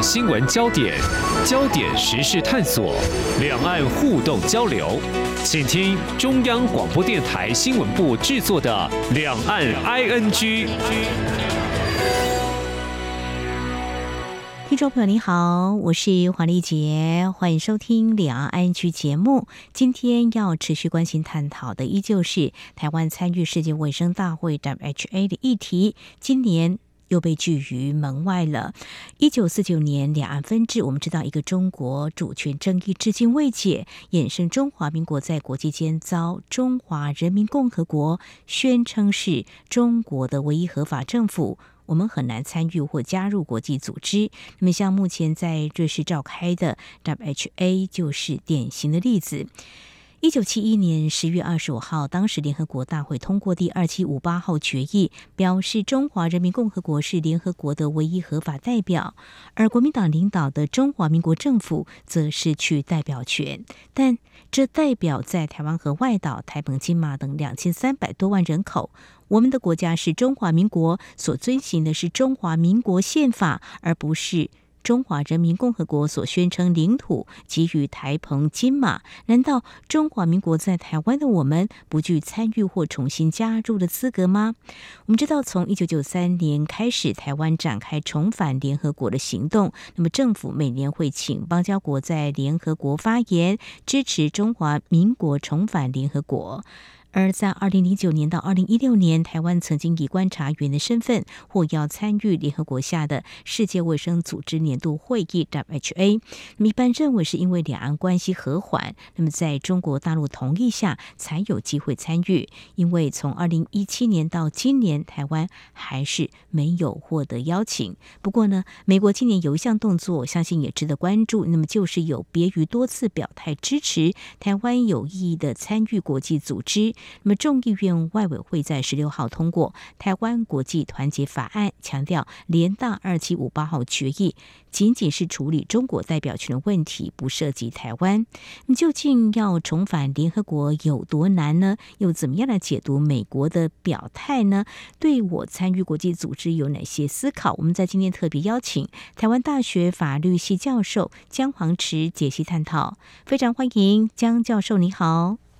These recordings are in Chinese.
新闻焦点、焦点时事探索、两岸互动交流，请听中央广播电台新闻部制作的《两岸 ING》。听众朋友，你好，我是黄丽杰，欢迎收听《两岸 ING》节目。今天要持续关心探讨的，依旧是台湾参与世界卫生大会 （WHA） 的议题。今年，又被拒于门外了。一九四九年两岸分治，我们知道一个中国主权争议至今未解，衍生中华民国在国际间遭中华人民共和国宣称是中国的唯一合法政府，我们很难参与或加入国际组织。那么，像目前在瑞士召开的 WHA 就是典型的例子。一九七一年十月二十五号，当时联合国大会通过第二七五八号决议，表示中华人民共和国是联合国的唯一合法代表，而国民党领导的中华民国政府则失去代表权。但这代表在台湾和外岛、台澎金马等两千三百多万人口，我们的国家是中华民国，所遵循的是中华民国宪法，而不是。中华人民共和国所宣称领土给予台澎金马，难道中华民国在台湾的我们不具参与或重新加入的资格吗？我们知道，从一九九三年开始，台湾展开重返联合国的行动。那么，政府每年会请邦交国在联合国发言，支持中华民国重返联合国。而在二零零九年到二零一六年，台湾曾经以观察员的身份获邀参与联合国下的世界卫生组织年度会议 （WHA）。那么一般认为是因为两岸关系和缓，那么在中国大陆同意下才有机会参与。因为从二零一七年到今年，台湾还是没有获得邀请。不过呢，美国今年有一项动作，我相信也值得关注。那么就是有别于多次表态支持台湾有意义的参与国际组织。那么，众议院外委会在十六号通过《台湾国际团结法案》，强调联大二七五八号决议仅仅是处理中国代表权的问题，不涉及台湾。你究竟要重返联合国有多难呢？又怎么样来解读美国的表态呢？对我参与国际组织有哪些思考？我们在今天特别邀请台湾大学法律系教授姜黄池解析探讨，非常欢迎姜教授，你好。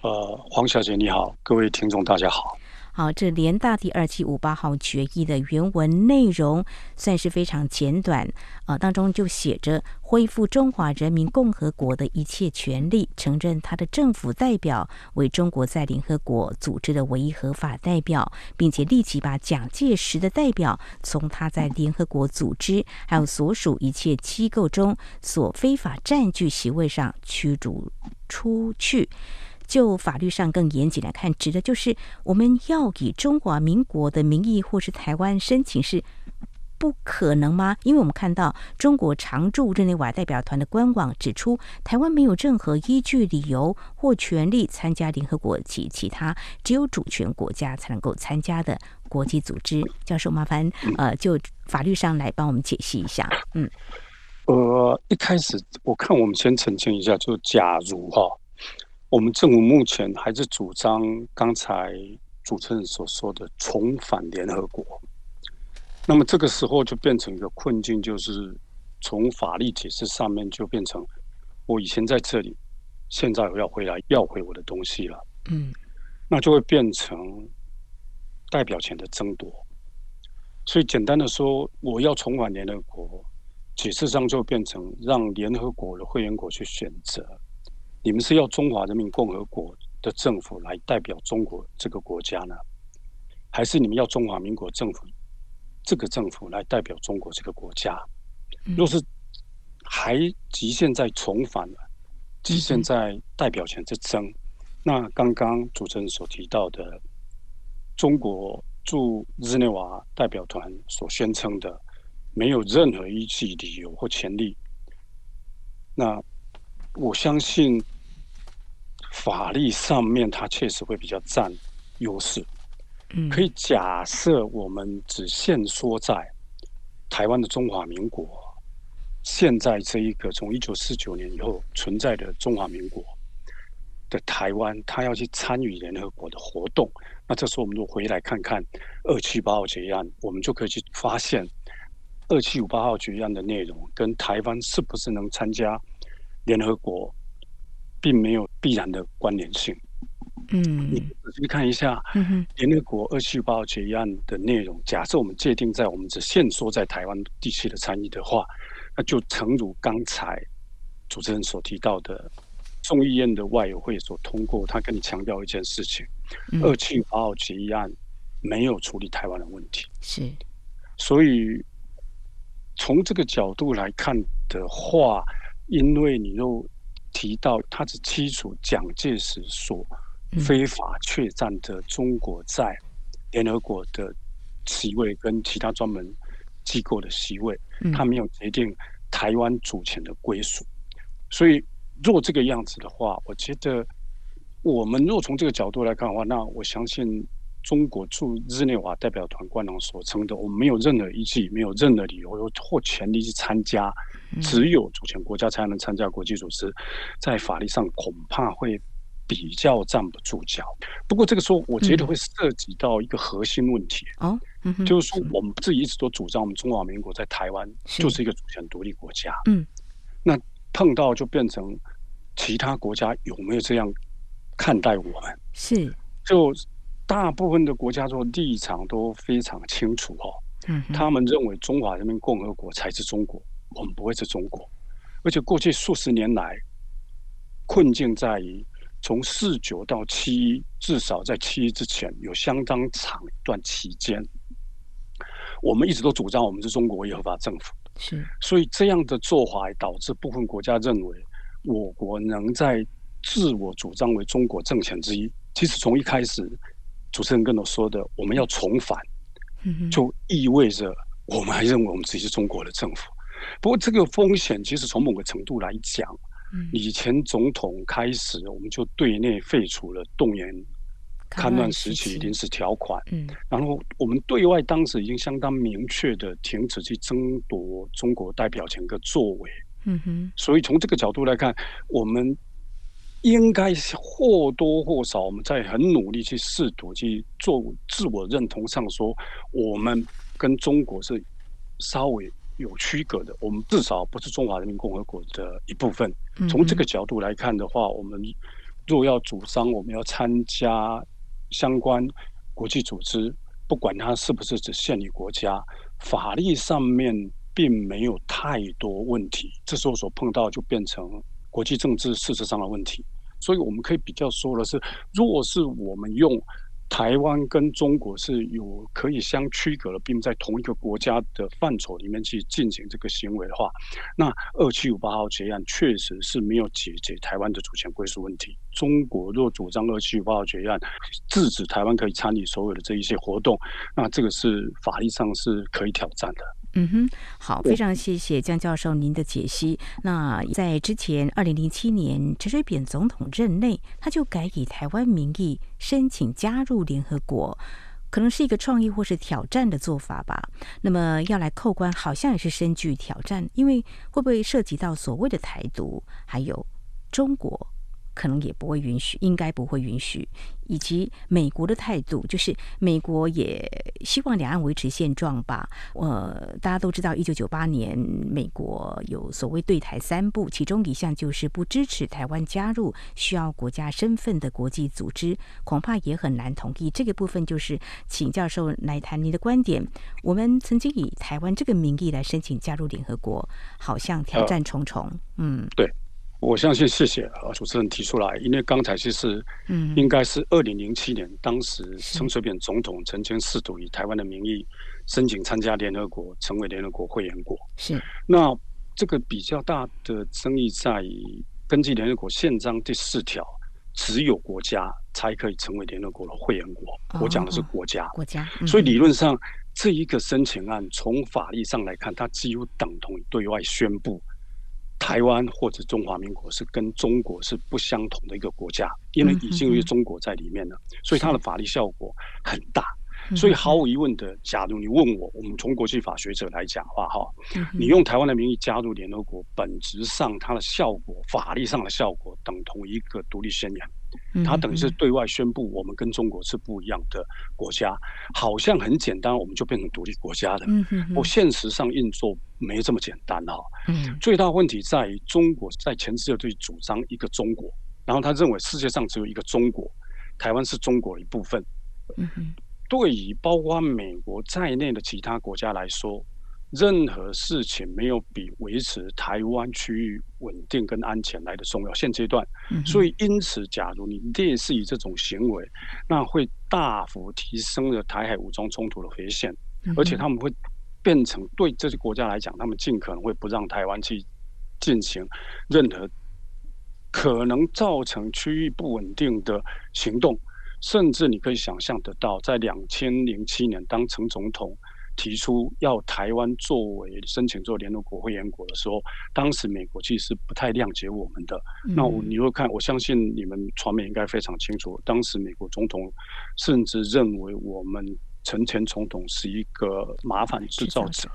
呃，黄小姐你好，各位听众大家好。好，这联大第二七五八号决议的原文内容算是非常简短，呃，当中就写着恢复中华人民共和国的一切权利，承认他的政府代表为中国在联合国组织的唯一合法代表，并且立即把蒋介石的代表从他在联合国组织还有所属一切机构中所非法占据席位上驱逐出去。就法律上更严谨来看，指的就是我们要以中华民国的名义或是台湾申请是不可能吗？因为我们看到中国常驻日内瓦代表团的官网指出，台湾没有任何依据、理由或权利参加联合国及其他只有主权国家才能够参加的国际组织。教授，麻烦呃，就法律上来帮我们解析一下。嗯，呃，一开始我看我们先澄清一下，就假如哈。我们政府目前还是主张刚才主持人所说的重返联合国，那么这个时候就变成一个困境，就是从法律解释上面就变成我以前在这里，现在我要回来要回我的东西了，嗯，那就会变成代表权的争夺。所以简单的说，我要重返联合国，解释上就变成让联合国的会员国去选择。你们是要中华人民共和国的政府来代表中国这个国家呢，还是你们要中华民国政府这个政府来代表中国这个国家？若是还局限在重返了，局限在代表权之争，那刚刚主持人所提到的中国驻日内瓦代表团所宣称的没有任何依据、理由或权利，那。我相信法律上面，它确实会比较占优势。可以假设我们只限缩在台湾的中华民国，现在这一个从一九四九年以后存在的中华民国的台湾，他要去参与联合国的活动，那这时候我们就回来看看二七八号决议案，我们就可以去发现，二七五八号决议案的内容跟台湾是不是能参加联合国，并没有必然的关联性。嗯，你仔细看一下，联合国二七五八号决议案的内容，假设我们界定在我们只限缩在台湾地区的参与的话，那就诚如刚才主持人所提到的，众议院的外委会所通过，他跟你强调一件事情：二七五八号决议案没有处理台湾的问题。是，所以从这个角度来看的话，因为你又提到他是基础蒋介石所。非法确占的中国在联合国的席位跟其他专门机构的席位，他没有决定台湾主权的归属。所以，若这个样子的话，我觉得我们若从这个角度来看的话，那我相信中国驻日内瓦代表团官方所称的，我们没有任何依据，没有任何理由或权利去参加，只有主权国家才能参加国际组织，在法律上恐怕会。比较站不住脚，不过这个时候我觉得会涉及到一个核心问题。哦，就是说我们自己一直都主张我们中华民国在台湾就是一个主权独立国家，嗯，那碰到就变成其他国家有没有这样看待我们？是，就大部分的国家做立场都非常清楚哦，嗯，他们认为中华人民共和国才是中国，我们不会是中国，而且过去数十年来困境在于。从四九到七一，至少在七一之前，有相当长一段期间，我们一直都主张我们是中国唯一合法政府。是，所以这样的做法导致部分国家认为，我国能在自我主张为中国政权之一。其实从一开始，主持人跟我说的，我们要重返，就意味着我们还认为我们自己是中国的政府。不过这个风险，其实从某个程度来讲。以前总统开始，我们就对内废除了动员戡乱时期临时条款。嗯，然后我们对外当时已经相当明确的停止去争夺中国代表权的作为。嗯哼，所以从这个角度来看，我们应该是或多或少我们在很努力去试图去做自我认同上说，我们跟中国是稍微。有区隔的，我们至少不是中华人民共和国的一部分。从这个角度来看的话，我们若要主张我们要参加相关国际组织，不管它是不是只限于国家，法律上面并没有太多问题。这时候所碰到就变成国际政治事实上的问题。所以我们可以比较说的是，若是我们用。台湾跟中国是有可以相区隔的，并在同一个国家的范畴里面去进行这个行为的话，那二七五八号决议案确实是没有解决台湾的主权归属问题。中国若主张二七五八号决议案制止台湾可以参与所有的这一些活动，那这个是法律上是可以挑战的。嗯哼，好，非常谢谢江教授您的解析。那在之前二零零七年陈水扁总统任内，他就改以台湾名义申请加入联合国，可能是一个创意或是挑战的做法吧。那么要来扣关，好像也是深具挑战，因为会不会涉及到所谓的台独，还有中国？可能也不会允许，应该不会允许，以及美国的态度，就是美国也希望两岸维持现状吧。呃，大家都知道，一九九八年美国有所谓对台三不，其中一项就是不支持台湾加入需要国家身份的国际组织，恐怕也很难同意。这个部分就是请教授来谈您的观点。我们曾经以台湾这个名义来申请加入联合国，好像挑战重重。嗯，对。我相信，谢谢啊，主持人提出来，因为刚才其实，嗯，应该是二零零七年，当时陈水扁总统曾经试图以台湾的名义申请参加联合国，成为联合国会员国。是，那这个比较大的争议在于，根据联合国宪章第四条，只有国家才可以成为联合国的会员国。哦、我讲的是国家，国家。嗯、所以理论上，这一个申请案从法律上来看，它几乎等同于对外宣布。台湾或者中华民国是跟中国是不相同的一个国家，因为已经有中国在里面了，所以它的法律效果很大。所以毫无疑问的，假如你问我，我们从国际法学者来讲的话，哈，你用台湾的名义加入联合国，本质上它的效果，法律上的效果等同一个独立宣言。他等于是对外宣布我们跟中国是不一样的国家，好像很简单，我们就变成独立国家的。我现实上运作没这么简单哈。最大问题在于中国在全世界对主张一个中国，然后他认为世界上只有一个中国，台湾是中国的一部分。对于包括美国在内的其他国家来说。任何事情没有比维持台湾区域稳定跟安全来的重要。现阶段，所以因此，假如你类似于这种行为，那会大幅提升了台海武装冲突的危险，而且他们会变成对这些国家来讲，他们尽可能会不让台湾去进行任何可能造成区域不稳定的行动，甚至你可以想象得到，在两千零七年当陈总统。提出要台湾作为申请做联合国会员国的时候，当时美国其实是不太谅解我们的。嗯、那我你会看，我相信你们传媒应该非常清楚，当时美国总统甚至认为我们陈前总统是一个麻烦制造者。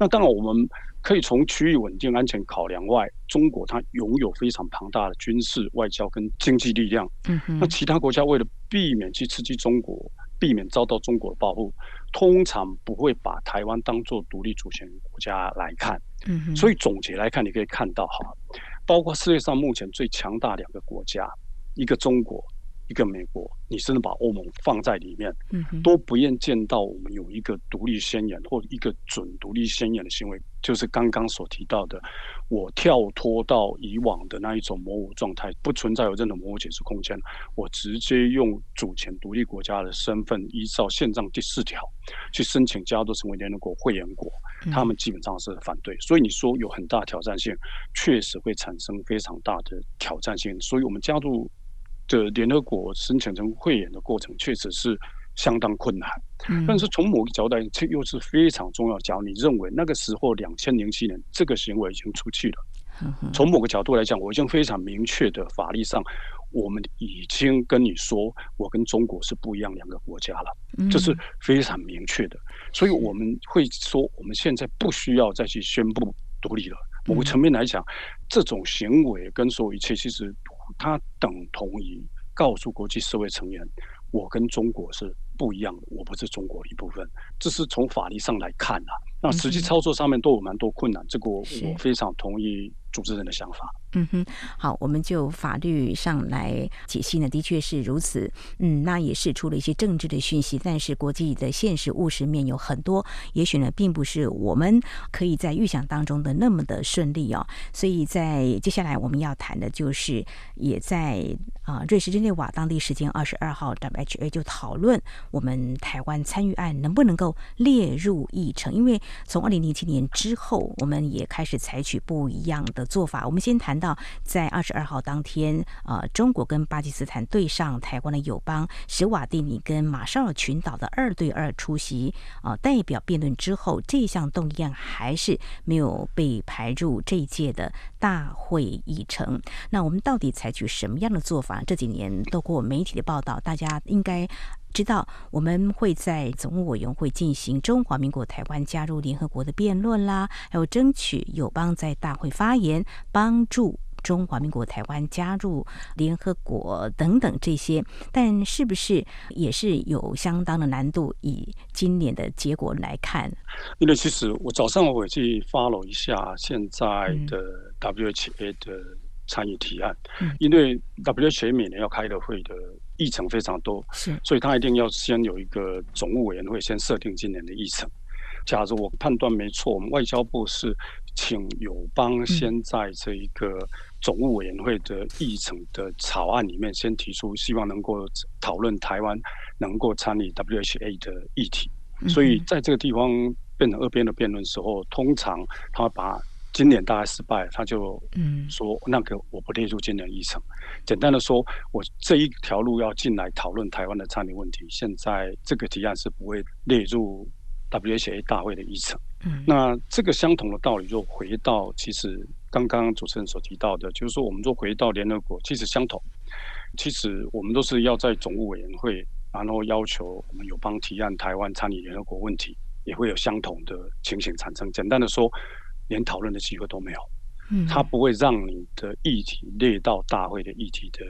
那当然，我们可以从区域稳定安全考量外，中国它拥有非常庞大的军事、外交跟经济力量。嗯、那其他国家为了避免去刺激中国。避免遭到中国的报复，通常不会把台湾当做独立主权国家来看。嗯，所以总结来看，你可以看到哈，包括世界上目前最强大两个国家，一个中国。一个美国，你甚至把欧盟放在里面，都不愿见到我们有一个独立宣言或一个准独立宣言的行为，就是刚刚所提到的，我跳脱到以往的那一种模糊状态，不存在有任何模糊解释空间，我直接用主权独立国家的身份，依照宪章第四条去申请加入成为联合国会员国，他们基本上是反对，所以你说有很大挑战性，确实会产生非常大的挑战性，所以我们加入。的联合国申请成会员的过程确实是相当困难，嗯、但是从某个角度来讲，这又是非常重要。假如你认为那个时候两千零七年这个行为已经出去了，从、嗯、某个角度来讲，我已经非常明确的法律上，我们已经跟你说，我跟中国是不一样两个国家了，这、嗯、是非常明确的。所以我们会说，我们现在不需要再去宣布独立了。某个层面来讲，这种行为跟所有一切其实。它等同于告诉国际社会成员，我跟中国是不一样的，我不是中国的一部分。这是从法律上来看啊，那实际操作上面都有蛮多困难。这个我非常同意主持人的想法。嗯哼，好，我们就法律上来解析呢，的确是如此。嗯，那也是出了一些政治的讯息，但是国际的现实务实面有很多，也许呢，并不是我们可以在预想当中的那么的顺利哦。所以在接下来我们要谈的就是，也在啊、呃，瑞士日内瓦当地时间二十二号，WHA 就讨论我们台湾参与案能不能够列入议程，因为从二零零七年之后，我们也开始采取不一样的做法。我们先谈到。在二十二号当天，呃，中国跟巴基斯坦对上台湾的友邦史瓦蒂尼跟马绍尔群岛的二对二出席呃代表辩论之后，这项动议案还是没有被排入这一届的大会议程。那我们到底采取什么样的做法？这几年透过媒体的报道，大家应该知道，我们会在总务委员会进行中华民国台湾加入联合国的辩论啦，还有争取友邦在大会发言，帮助。中华民国台湾加入联合国等等这些，但是不是也是有相当的难度？以今年的结果来看，因为其实我早上我去 follow 一下现在的 WHA 的参与提案，嗯、因为 WHA 每年要开的会的议程非常多，是，所以他一定要先有一个总务委员会先设定今年的议程。假如我判断没错，我们外交部是请友邦先在这一个。总务委员会的议程的草案里面，先提出希望能够讨论台湾能够参与 WHA 的议题，所以在这个地方变成二边的辩论时候，通常他把今年大概失败，他就嗯说那个我不列入今年议程。简单的说，我这一条路要进来讨论台湾的参与问题，现在这个提案是不会列入 WHA 大会的议程。嗯那这个相同的道理就回到其实。刚刚主持人所提到的，就是说，我们说回到联合国，其实相同。其实我们都是要在总务委员会，然后要求我们友邦提案台湾参与联合国问题，也会有相同的情形产生。简单的说，连讨论的机会都没有。嗯，他不会让你的议题列到大会的议题的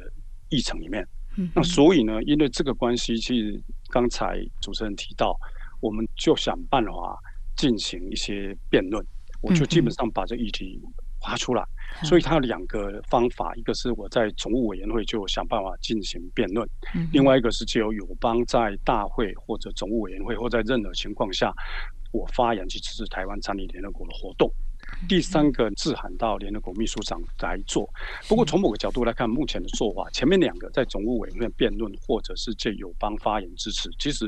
议程里面。那所以呢，因为这个关系，其实刚才主持人提到，我们就想办法进行一些辩论。我就基本上把这议题划出来。所以它有两个方法，一个是我在总务委员会就想办法进行辩论，另外一个是借由友邦在大会或者总务委员会或在任何情况下，我发言去支持台湾参与联合国的活动。第三个致函到联合国秘书长来做。不过从某个角度来看，目前的做法，前面两个在总务委员会辩论或者是借友邦发言支持，其实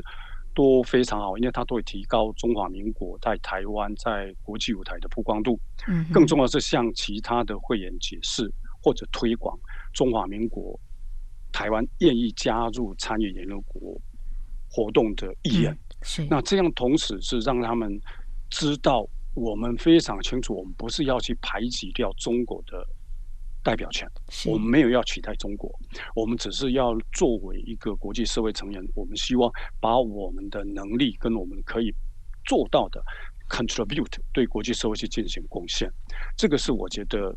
都非常好，因为它都会提高中华民国在台湾在国际舞台的曝光度。嗯，更重要的是向其他的会员解释或者推广中华民国台湾愿意加入参与联合国活动的意愿。是，那这样同时是让他们知道。我们非常清楚，我们不是要去排挤掉中国的代表权，我们没有要取代中国，我们只是要作为一个国际社会成员，我们希望把我们的能力跟我们可以做到的 contribute 对国际社会去进行贡献，这个是我觉得。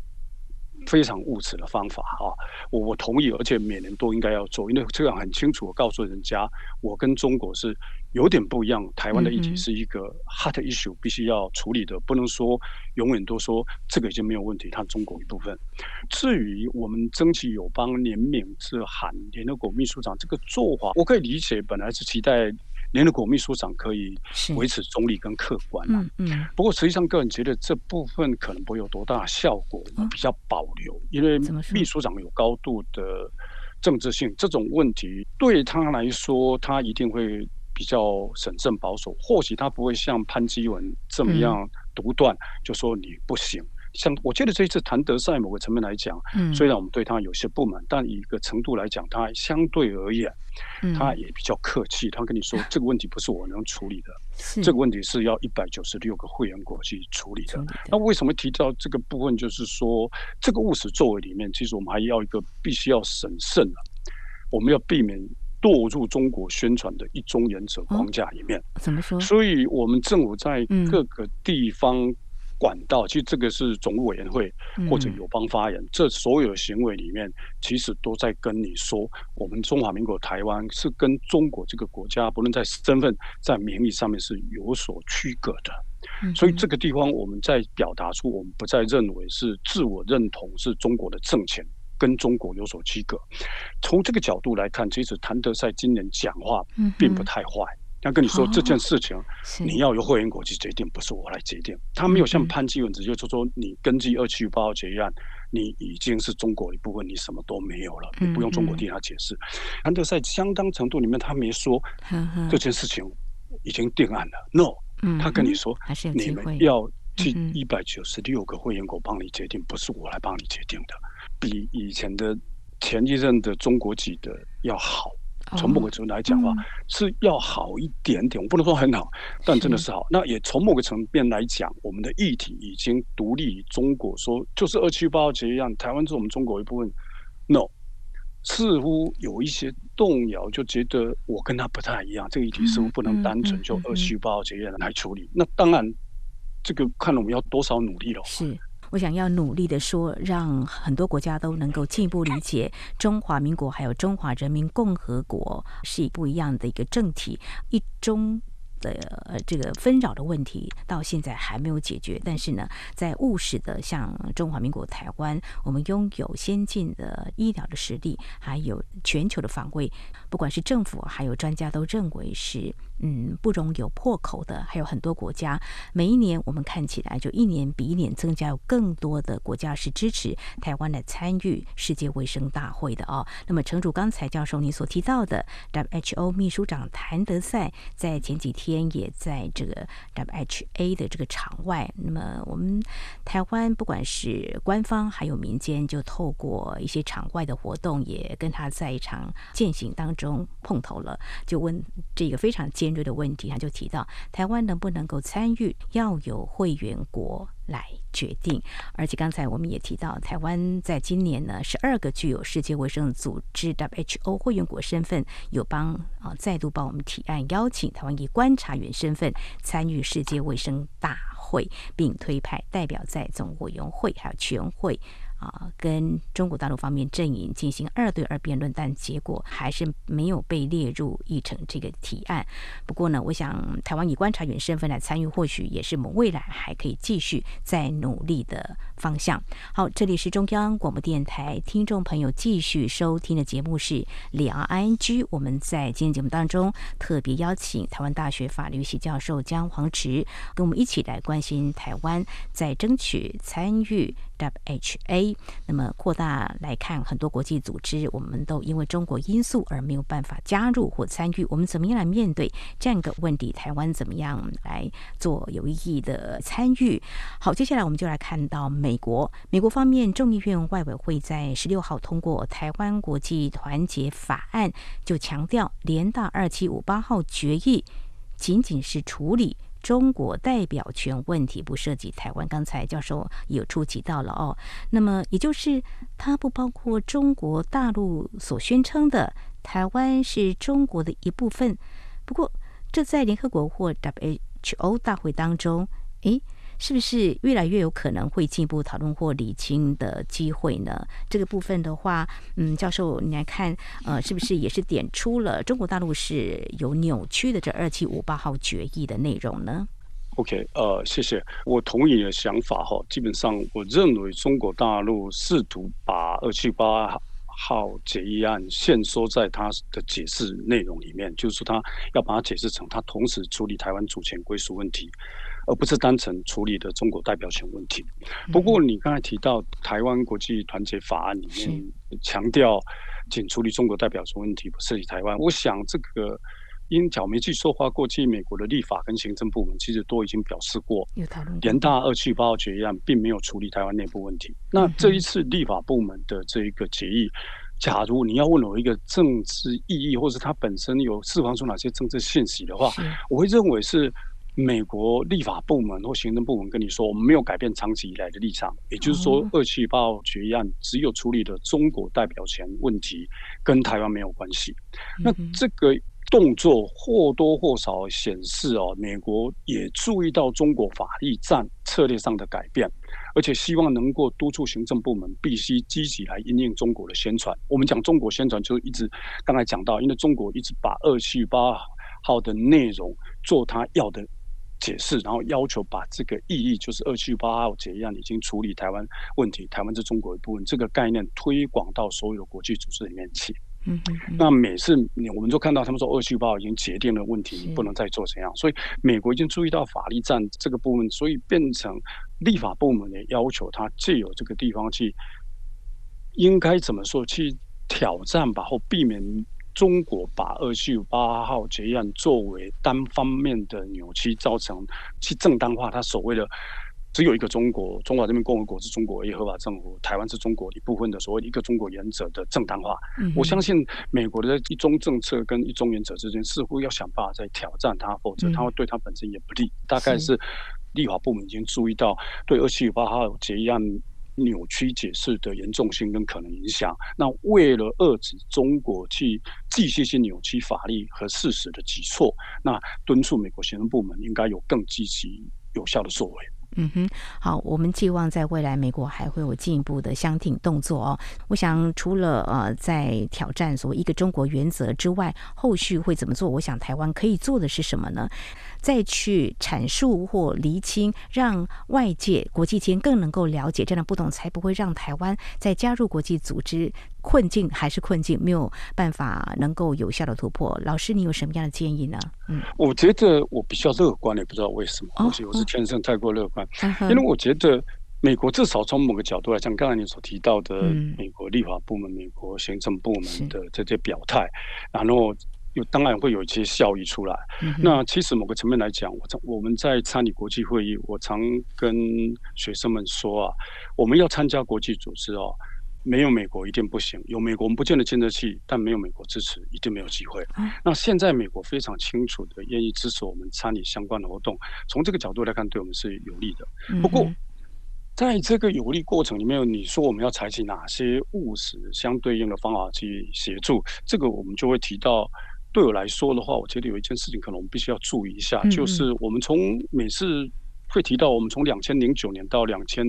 非常务实的方法啊，我我同意，而且每年都应该要做，因为这样很清楚的告诉人家，我跟中国是有点不一样。台湾的议题是一个 hard issue，必须要处理的，不能说永远都说这个已经没有问题，它中国一部分。至于我们争取友邦联名致函联合国秘书长这个做法，我可以理解，本来是期待。联合国秘书长可以维持中立跟客观嘛？嗯嗯。不过实际上，个人觉得这部分可能不会有多大效果，比较保留，因为秘书长有高度的政治性，这种问题对他来说，他一定会比较审慎保守。或许他不会像潘基文这么样独断，就说你不行。像我觉得这一次谭德赛某个层面来讲，嗯，虽然我们对他有些不满，但以一个程度来讲，他相对而言，他也比较客气。他跟你说，这个问题不是我能处理的，这个问题是要一百九十六个会员国去处理的。那为什么提到这个部分？就是说，这个务实作为里面，其实我们还要一个必须要审慎的，我们要避免堕入中国宣传的一中原则框架里面。怎么说？所以我们政府在各个地方。管道，其实这个是总务委员会或者友邦发言，嗯、这所有的行为里面，其实都在跟你说，我们中华民国台湾是跟中国这个国家，不论在身份、在名义上面是有所区隔的。嗯、所以这个地方，我们在表达出，我们不再认为是自我认同是中国的政权跟中国有所区隔。从这个角度来看，其实谭德赛今年讲话并不太坏。嗯他跟你说这件事情，你要由会员国去决定，不是我来决定。他没有像潘基文直接就说，你根据二七五八号决议案，你已经是中国一部分，你什么都没有了，你不用中国替他解释。安德赛相当程度里面，他没说这件事情已经定案了。No，他跟你说，你们要去一百九十六个会员国帮你决定，不是我来帮你决定的，比以前的前一任的中国籍的要好。从某个程度来讲的话，是要好一点点，我不能说很好，但真的是好。那也从某个层面来讲，我们的议题已经独立于中国，说就是二七八号决议一样，台湾是我们中国一部分。No，似乎有一些动摇，就觉得我跟他不太一样，这个议题似乎不能单纯就二七八号决议案来处理。那当然，这个看我们要多少努力了。是。我想要努力的说，让很多国家都能够进一步理解中华民国还有中华人民共和国是不一样的一个政体，一中。的这个纷扰的问题到现在还没有解决，但是呢，在务实的像中华民国台湾，我们拥有先进的医疗的实力，还有全球的防卫，不管是政府还有专家都认为是嗯不容有破口的。还有很多国家，每一年我们看起来就一年比一年增加，有更多的国家是支持台湾来参与世界卫生大会的哦。那么，城主刚才教授你所提到的，WHO 秘书长谭德赛在前几天。也在这个 WHA 的这个场外，那么我们台湾不管是官方还有民间，就透过一些场外的活动，也跟他在一场践行当中碰头了，就问这个非常尖锐的问题，他就提到台湾能不能够参与，要有会员国来决定，而且刚才我们也提到，台湾在今年呢，十二个具有世界卫生组织 WHO 会员国身份，友邦啊再度帮我们提案，邀请台湾以观察员身份参与世界卫生大会，并推派代表在总委员会还有全会。啊，跟中国大陆方面阵营进行二对二辩论，但结果还是没有被列入议程这个提案。不过呢，我想台湾以观察员身份来参与，或许也是我们未来还可以继续再努力的方向。好，这里是中央广播电台，听众朋友继续收听的节目是两岸 ING。我们在今天节目当中特别邀请台湾大学法律系教授姜黄直，跟我们一起来关心台湾在争取参与。WHA，那么扩大来看，很多国际组织，我们都因为中国因素而没有办法加入或参与。我们怎么样来面对这样一个问题？台湾怎么样来做有意义的参与？好，接下来我们就来看到美美国。美国方面，众议院外委会在十六号通过《台湾国际团结法案》，就强调联大二七五八号决议仅仅是处理。中国代表权问题不涉及台湾，刚才教授有触及到了哦。那么也就是它不包括中国大陆所宣称的台湾是中国的一部分。不过这在联合国或 WHO 大会当中，诶。是不是越来越有可能会进一步讨论或理清的机会呢？这个部分的话，嗯，教授，你来看，呃，是不是也是点出了中国大陆是有扭曲的这二七五八号决议的内容呢？OK，呃，谢谢，我同意你的想法哈。基本上，我认为中国大陆试图把二七八号决议案限缩在它的解释内容里面，就是说，他要把它解释成他同时处理台湾主权归属问题。而不是单纯处理的中国代表权问题。不过，你刚才提到《台湾国际团结法案》里面强调，仅处理中国代表权问题，不涉及台湾。我想，这个因角没记错的话，过去美国的立法跟行政部门其实都已经表示过，联大二七八号决议案并没有处理台湾内部问题。那这一次立法部门的这一个决议，假如你要问我一个政治意义，或是它本身有释放出哪些政治信息的话，我会认为是。美国立法部门或行政部门跟你说，我们没有改变长期以来的立场，也就是说，二七八号决议案只有处理的中国代表权问题，跟台湾没有关系。那这个动作或多或少显示哦，美国也注意到中国法律战策略上的改变，而且希望能够督促行政部门必须积极来应应中国的宣传。我们讲中国宣传，就一直刚才讲到，因为中国一直把二七八号的内容做他要的。解释，然后要求把这个意义，就是二七五八号决议案已经处理台湾问题，台湾是中国一部分，这个概念推广到所有的国际组织里面去。嗯嗯。那每次你我们就看到他们说二七五八号已经决定了问题，你不能再做怎样，所以美国已经注意到法律战这个部分，所以变成立法部门的要求，他借由这个地方去，应该怎么说去挑战吧，或避免。中国把二七五八号决议案作为单方面的扭曲，造成去正当化他所谓的只有一个中国，中华人民共和国是中国唯一合法政府，台湾是中国一部分的所谓一个中国原则的正当化。我相信美国的一中政策跟一中原则之间似乎要想办法在挑战它，否则它会对它本身也不利。大概是立法部门已经注意到对二七五八号决议案。扭曲解释的严重性跟可能影响，那为了遏制中国去继续性扭曲法律和事实的举措，那敦促美国行政部门应该有更积极有效的作为。嗯哼，好，我们寄望在未来美国还会有进一步的相挺动作哦。我想除了呃在挑战所谓一个中国原则之外，后续会怎么做？我想台湾可以做的是什么呢？再去阐述或厘清，让外界国际间更能够了解这样的不同，才不会让台湾在加入国际组织困境还是困境，没有办法能够有效的突破。老师，你有什么样的建议呢？嗯，我觉得我比较乐观，也不知道为什么，或许我是天生太过乐观，哦、因为我觉得美国至少从某个角度来讲，刚才你所提到的美国立法部门、嗯、美国行政部门的这些表态，然后。有当然会有一些效益出来。嗯、那其实某个层面来讲，我我们在参与国际会议，我常跟学生们说啊，我们要参加国际组织哦，没有美国一定不行。有美国我们不见得经得起，但没有美国支持一定没有机会。嗯、那现在美国非常清楚的愿意支持我们参与相关的活动，从这个角度来看，对我们是有利的。不过，在这个有利过程里面，你说我们要采取哪些务实相对应的方法去协助？这个我们就会提到。对我来说的话，我觉得有一件事情可能我们必须要注意一下，就是我们从每次会提到，我们从两千零九年到两千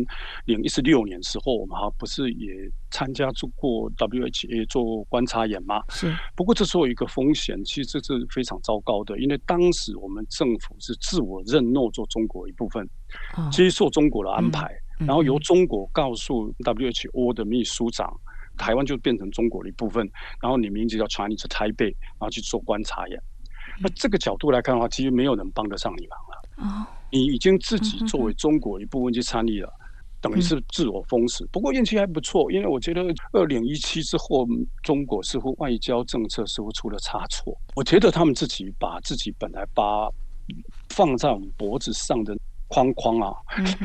零一十六年时候，我们还不是也参加做过 WHA 做观察员吗？是。不过这时候有一个风险，其实这是非常糟糕的，因为当时我们政府是自我认诺做中国一部分，接受中国的安排，然后由中国告诉 WHO 的秘书长，台湾就变成中国的一部分，然后你名字叫 Chinese Taipei，然后去做观察员。那这个角度来看的话，其实没有人帮得上你忙了。哦，你已经自己作为中国一部分去参与了，等于是自我封死。不过运气还不错，因为我觉得二零一七之后，中国似乎外交政策似乎出了差错。我觉得他们自己把自己本来把放在我们脖子上的。框框啊，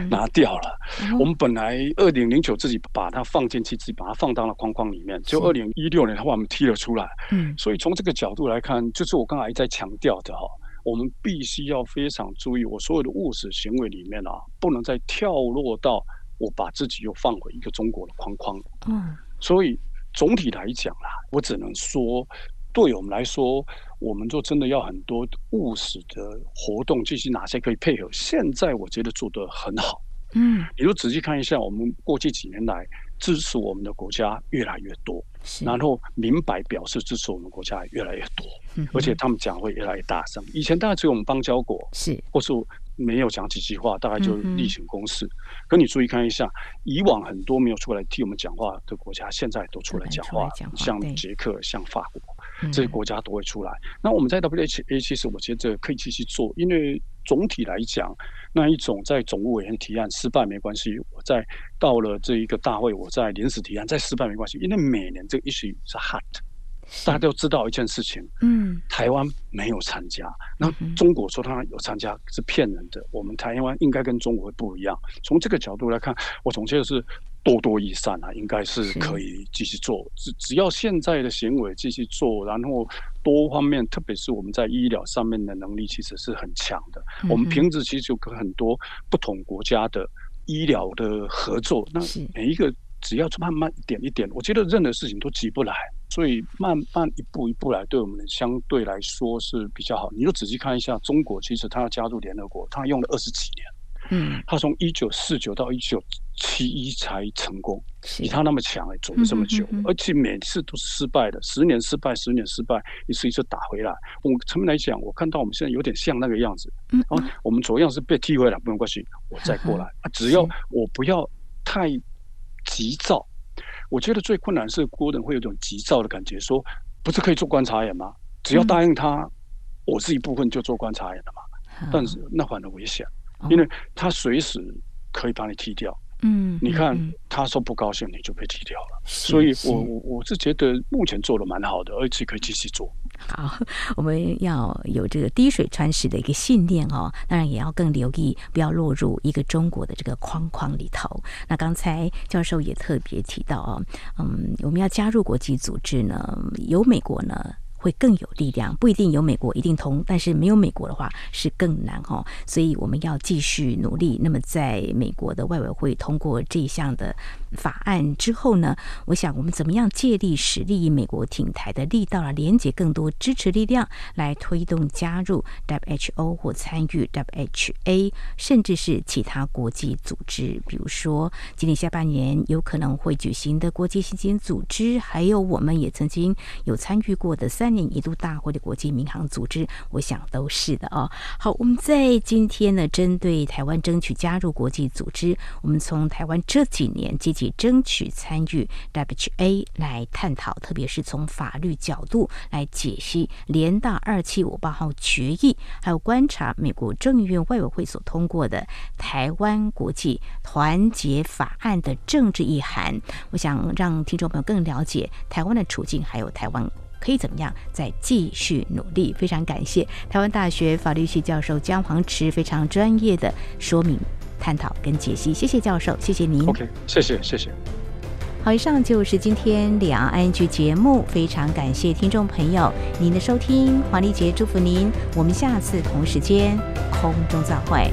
拿掉了。我们本来二零零九自己把它放进去，自己把它放到了框框里面。就二零一六年的话，我们踢了出来。嗯，所以从这个角度来看，就是我刚才一再强调的哈，我们必须要非常注意，我所有的务实行为里面啊，不能再跳落到我把自己又放回一个中国的框框。嗯，所以总体来讲啦，我只能说。对我们来说，我们就真的要很多务实的活动，进行哪些可以配合？现在我觉得做得很好。嗯，你就仔细看一下，我们过去几年来支持我们的国家越来越多，然后明白表示支持我们国家越来越多，而且他们讲会越来越大声。以前大概只有我们邦交国是，或是。没有讲几句话，大概就例行公事。嗯、可你注意看一下，以往很多没有出来替我们讲话的国家，现在都出来讲话，讲话像捷克、像法国这些国家都会出来。嗯、那我们在 WHA 其实我觉得可以继续做，因为总体来讲，那一种在总务委员提案失败没关系，我在到了这一个大会，我在临时提案再失败没关系，因为每年这个 issue 是 hot。大家都知道一件事情，嗯，台湾没有参加，那中国说他有参加是骗人的。我们台湾应该跟中国不一样。从这个角度来看，我总结的是多多益善啊，应该是可以继续做。只只要现在的行为继续做，然后多方面，特别是我们在医疗上面的能力其实是很强的。我们平时其实就跟很多不同国家的医疗的合作，那每一个只要慢慢一点一点，我觉得任何事情都急不来。所以慢慢一步一步来，对我们相对来说是比较好。你就仔细看一下，中国其实它要加入联合国，它用了二十几年。嗯，他从一九四九到一九七一才成功，比他那么强哎，走了这么久，而且每次都是失败的，十年失败，十年失败，一次一次打回来。我这么来讲，我看到我们现在有点像那个样子。嗯，啊，我们左样是被踢回来，不用关系，我再过来 啊，只要我不要太急躁。我觉得最困难是郭人会有种急躁的感觉，说不是可以做观察员吗？只要答应他，嗯、我是一部分就做观察员了嘛。嗯、但是那反而危险，因为他随时可以把你踢掉。嗯，你看他说不高兴，你就被踢掉了。所以我我我是觉得目前做的蛮好的，而且可以继续做。好，我们要有这个滴水穿石的一个信念哦，当然也要更留意，不要落入一个中国的这个框框里头。那刚才教授也特别提到哦，嗯，我们要加入国际组织呢，有美国呢。会更有力量，不一定有美国一定通，但是没有美国的话是更难哈，所以我们要继续努力。那么，在美国的外委会通过这一项的法案之后呢，我想我们怎么样借力使力，以美国挺台的力道来连接更多支持力量，来推动加入 WHO 或参与 WHA，甚至是其他国际组织，比如说今年下半年有可能会举行的国际刑警组织，还有我们也曾经有参与过的三。三年一度大会的国际民航组织，我想都是的哦。好，我们在今天呢，针对台湾争取加入国际组织，我们从台湾这几年积极争取参与 WHA 来探讨，特别是从法律角度来解析联大二七五八号决议，还有观察美国众议院外委会所通过的台湾国际团结法案的政治意涵。我想让听众朋友更了解台湾的处境，还有台湾。可以怎么样再继续努力？非常感谢台湾大学法律系教授姜黄池非常专业的说明、探讨跟解析。谢谢教授，谢谢您。OK，谢谢谢谢。好，以上就是今天两岸 ING 节目，非常感谢听众朋友您的收听，黄丽杰祝福您，我们下次同时间空中再会。